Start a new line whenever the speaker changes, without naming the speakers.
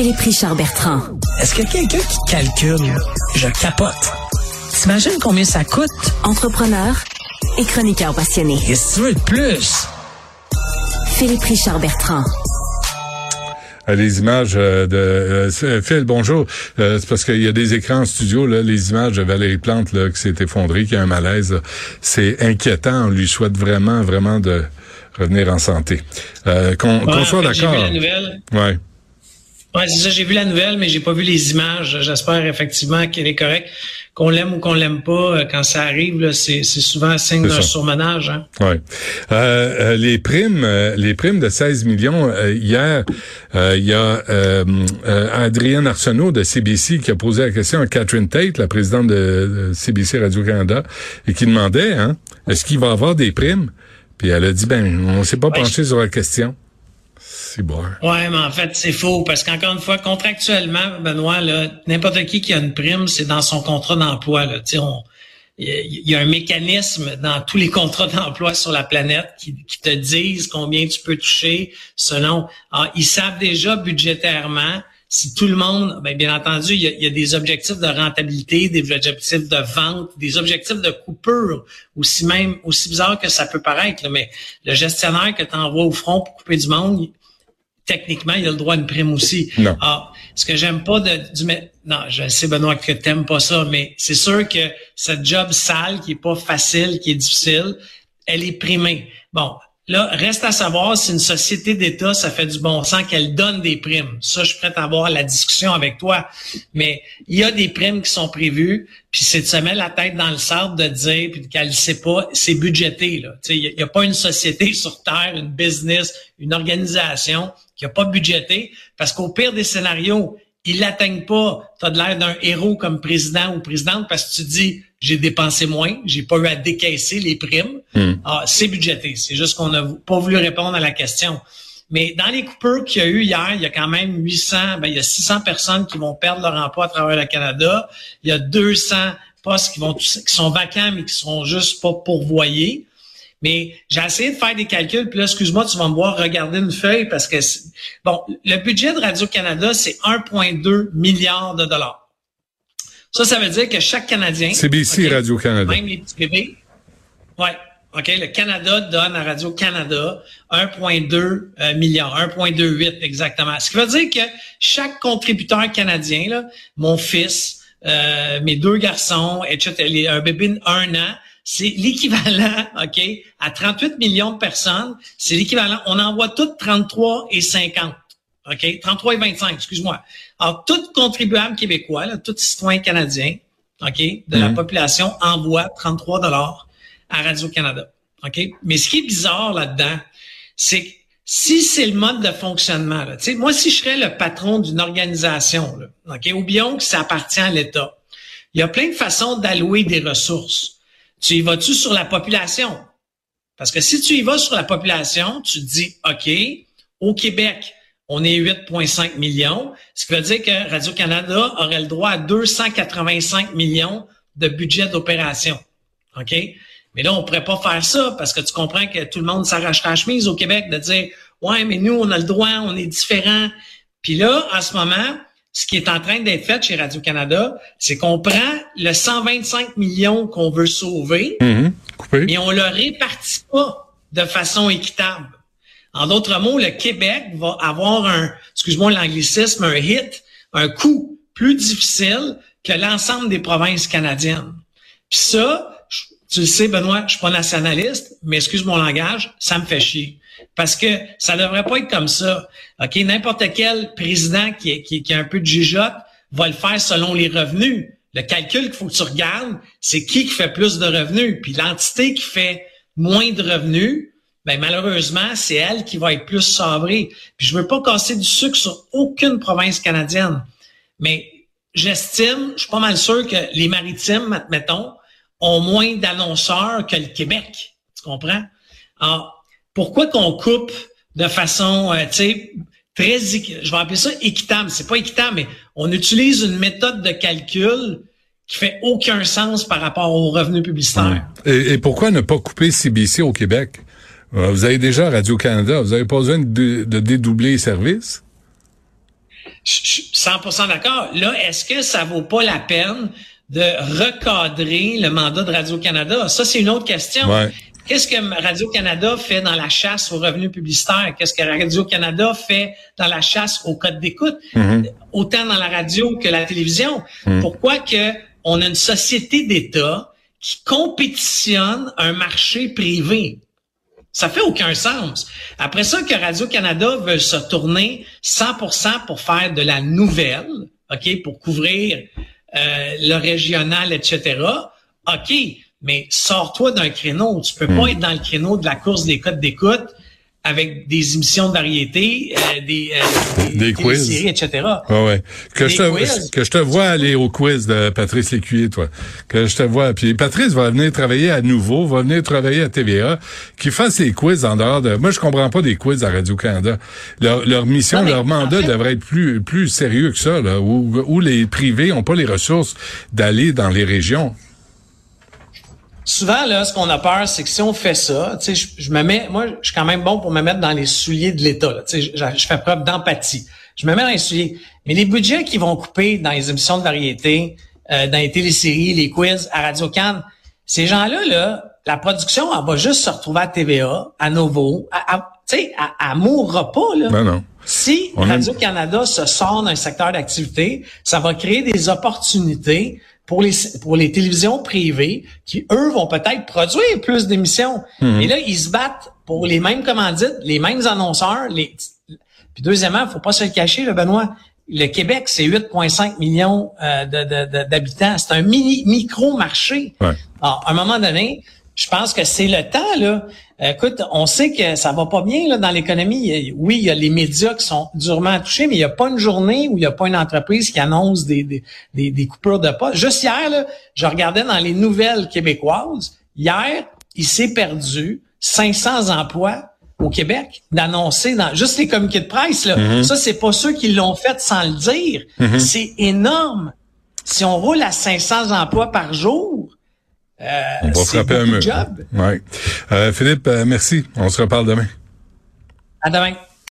Philippe Richard Bertrand.
Est-ce que quelqu'un qui calcule, je capote. T'imagines combien ça coûte?
Entrepreneur et chroniqueur passionné.
Qu'est-ce que tu veux de plus?
Philippe Richard Bertrand.
Euh, les images euh, de euh, Phil, bonjour. c'est parce qu'il y a des écrans en studio, là, les images de Valérie Plante là, qui s'est effondrée, qui a un malaise. C'est inquiétant. On lui souhaite vraiment, vraiment de revenir en santé. qu'on soit d'accord. Ouais.
Ouais, c'est ça, j'ai vu la nouvelle, mais j'ai pas vu les images. J'espère effectivement qu'elle est correcte. Qu'on l'aime ou qu'on l'aime pas, euh, quand ça arrive, c'est, souvent un signe d'un surmenage. Hein?
Ouais. Euh, euh, les primes, les primes de 16 millions. hier, il y a Adrienne Arsenault de CBC qui a posé la question à Catherine Tate, la présidente de, CBC Radio-Canada, et qui demandait, hein, est-ce qu'il va avoir des primes? Puis elle a dit, ben, on s'est pas penché sur la question.
C'est bon. Ouais, mais en fait, c'est faux parce qu'encore une fois, contractuellement, Benoît, n'importe qui qui a une prime, c'est dans son contrat d'emploi. Il y a un mécanisme dans tous les contrats d'emploi sur la planète qui, te disent combien tu peux toucher selon. Ah, ils savent déjà budgétairement si tout le monde, ben, bien entendu, il y, a, des objectifs de rentabilité, des objectifs de vente, des objectifs de coupure, aussi même aussi bizarre que ça peut paraître. mais le gestionnaire que tu envoies au front pour couper du monde, techniquement, il a le droit à une prime aussi.
Non.
Ah, ce que j'aime pas de, du non, je sais Benoît que t'aimes pas ça, mais c'est sûr que cette job sale qui est pas facile, qui est difficile, elle est primée. Bon, Là, reste à savoir si une société d'État, ça fait du bon sens qu'elle donne des primes. Ça, je suis prêt à avoir la discussion avec toi. Mais il y a des primes qui sont prévues, puis c'est de se mettre la tête dans le sable de dire, puis qu'elle ne sait pas, c'est budgété. Il n'y a, a, pas une société sur Terre, une business, une organisation qui n'a pas budgété, parce qu'au pire des scénarios, ils l'atteignent pas. Tu as de l'air d'un héros comme président ou présidente parce que tu dis j'ai dépensé moins, j'ai pas eu à décaisser les primes. Hmm. Ah, c'est budgété. C'est juste qu'on n'a pas voulu répondre à la question. Mais dans les coupures qu'il y a eu hier, il y a quand même 800, ben, il y a 600 personnes qui vont perdre leur emploi à travers le Canada. Il y a 200 postes qui vont qui sont vacants mais qui sont juste pas pourvoyés. Mais j'ai essayé de faire des calculs, puis là, excuse-moi, tu vas me voir regarder une feuille parce que, bon, le budget de Radio-Canada, c'est 1,2 milliard de dollars. Ça, ça veut dire que chaque Canadien...
CBC Radio-Canada.
Même les petits bébés. Ouais. OK, le Canada donne à Radio-Canada 1,2 euh, milliard, 1,28 exactement. Ce qui veut dire que chaque contributeur canadien, là, mon fils, euh, mes deux garçons, etc., un bébé de un an, c'est l'équivalent, OK, à 38 millions de personnes, c'est l'équivalent, on envoie toutes 33 et 50. OK? 33 et 25, excuse-moi. Alors, tout contribuable québécois, là, tout citoyen canadien, OK, de la mhm. population envoie 33 dollars à Radio-Canada. OK? Mais ce qui est bizarre là-dedans, c'est que si c'est le mode de fonctionnement, là, moi, si je serais le patron d'une organisation, là, OK, ou bien que ça appartient à l'État, il y a plein de façons d'allouer des ressources. Tu y vas-tu sur la population? Parce que si tu y vas sur la population, tu te dis, OK, au Québec, on est 8,5 millions, ce qui veut dire que Radio-Canada aurait le droit à 285 millions de budget d'opération. OK? Mais là, on pourrait pas faire ça parce que tu comprends que tout le monde s'arrache la chemise au Québec de dire, ouais, mais nous, on a le droit, on est différent. Puis là, en ce moment, ce qui est en train d'être fait chez Radio-Canada, c'est qu'on prend le 125 millions qu'on veut sauver,
mhm.
mais on le répartit pas de façon équitable. En d'autres mots, le Québec va avoir un, excuse-moi l'anglicisme, un hit, un coût plus difficile que l'ensemble des provinces canadiennes. Puis ça, tu le sais, Benoît, je suis pas nationaliste, mais excuse mon langage, ça me fait chier. Parce que ça devrait pas être comme ça. OK, n'importe quel président qui, qui, qui a un peu de jugeote va le faire selon les revenus. Le calcul qu'il faut que tu regardes, c'est qui qui fait plus de revenus. Puis l'entité qui fait moins de revenus, ben malheureusement, c'est elle qui va être plus sabrée. Puis je veux pas casser du sucre sur aucune province canadienne. Mais j'estime, je suis pas mal sûr que les maritimes, admettons, ont moins d'annonceurs que le Québec. Tu comprends? Alors, pourquoi qu'on coupe de façon, euh, tu sais, très, je vais appeler ça équitable. C'est pas équitable, mais on utilise une méthode de calcul qui fait aucun sens par rapport aux revenus publicitaires.
Et, pourquoi ne pas couper CBC au Québec? Euh, vous avez déjà Radio-Canada, vous avez pas besoin de, dédoubler les services?
Je suis 100% d'accord. Là, est-ce que ça vaut pas la peine de recadrer le mandat de Radio-Canada? Ça, c'est une autre question.
Ouais.
Qu'est-ce que Radio-Canada fait dans la chasse aux revenus publicitaires? Qu'est-ce que Radio-Canada fait dans la chasse au code d'écoute? Autant dans la radio que la télévision. Pourquoi que on a une société d'État qui compétitionne un marché privé? Ça fait aucun sens. Après ça, que Radio-Canada veut se tourner 100% pour faire de la nouvelle, OK, pour couvrir euh, le régional, etc. OK, mais sors-toi d'un créneau. Tu peux pas être dans le créneau de la course des codes d'écoute avec des émissions de variété, euh, des, euh,
Des quiz.
téléséries, etc.
Ouais, ouais. Que
Des
je te,
quiz.
que je te vois aller au quiz de Patrice Lécuyer, toi. Que je te vois. Puis Patrice va venir travailler à nouveau, va venir travailler à TVA, qui fasse les quiz en dehors de. Moi, je comprends pas des quiz à Radio-Canada. Leur, leur mission,
Non,
leur mandat
en fait-
devrait être plus, plus sérieux que ça, là, où, où les privés ont pas les ressources d'aller dans les régions.
Souvent, là, ce qu'on a peur, c'est que si on fait ça, tu sais, je, je me mets, moi, je suis quand même bon pour me mettre dans les souliers de l'État. Tu sais, je, je fais preuve d'empathie. Je me mets dans les souliers. Mais les budgets qu'ils vont couper dans les émissions de variété, euh, dans les téléséries, les quiz à Radio Cannes, ces gens-là, là, la production, elle va juste se retrouver à TVA, à Novo, à, à- tu sais, elle, elle mourra pas, là.
Non, non.
Si Radio-Canada se sort d'un secteur d'activité, ça va créer des opportunités pour les, pour les télévisions privées qui, eux, vont peut-être produire plus d'émissions.
Mhm.
Et là, ils se battent pour les mêmes commandites, les mêmes annonceurs. Les... Puis deuxièmement, faut pas se le cacher, le Benoît. Le Québec, c'est 8,5 millions euh, de- de- de- d'habitants. C'est un mini micro-marché.
Ouais.
Alors, à un moment donné, je pense que c'est le temps, là. Écoute, on sait que ça va pas bien là, dans l'économie. Oui, il y a les médias qui sont durement touchés, mais il n'y a pas une journée où il n'y a pas une entreprise qui annonce des, des, des, des coupures de pas. Juste hier, là, je regardais dans les nouvelles québécoises. Hier, il s'est perdu 500 emplois au Québec d'annoncer dans juste les communiqués de presse. Là. Ça, c'est pas ceux qui l'ont fait sans le dire. C'est énorme. Si on roule à 500 emplois par jour,
On va frapper un mur.
job.
Ouais. Euh, Philippe, euh, merci. On se reparle demain.
À demain.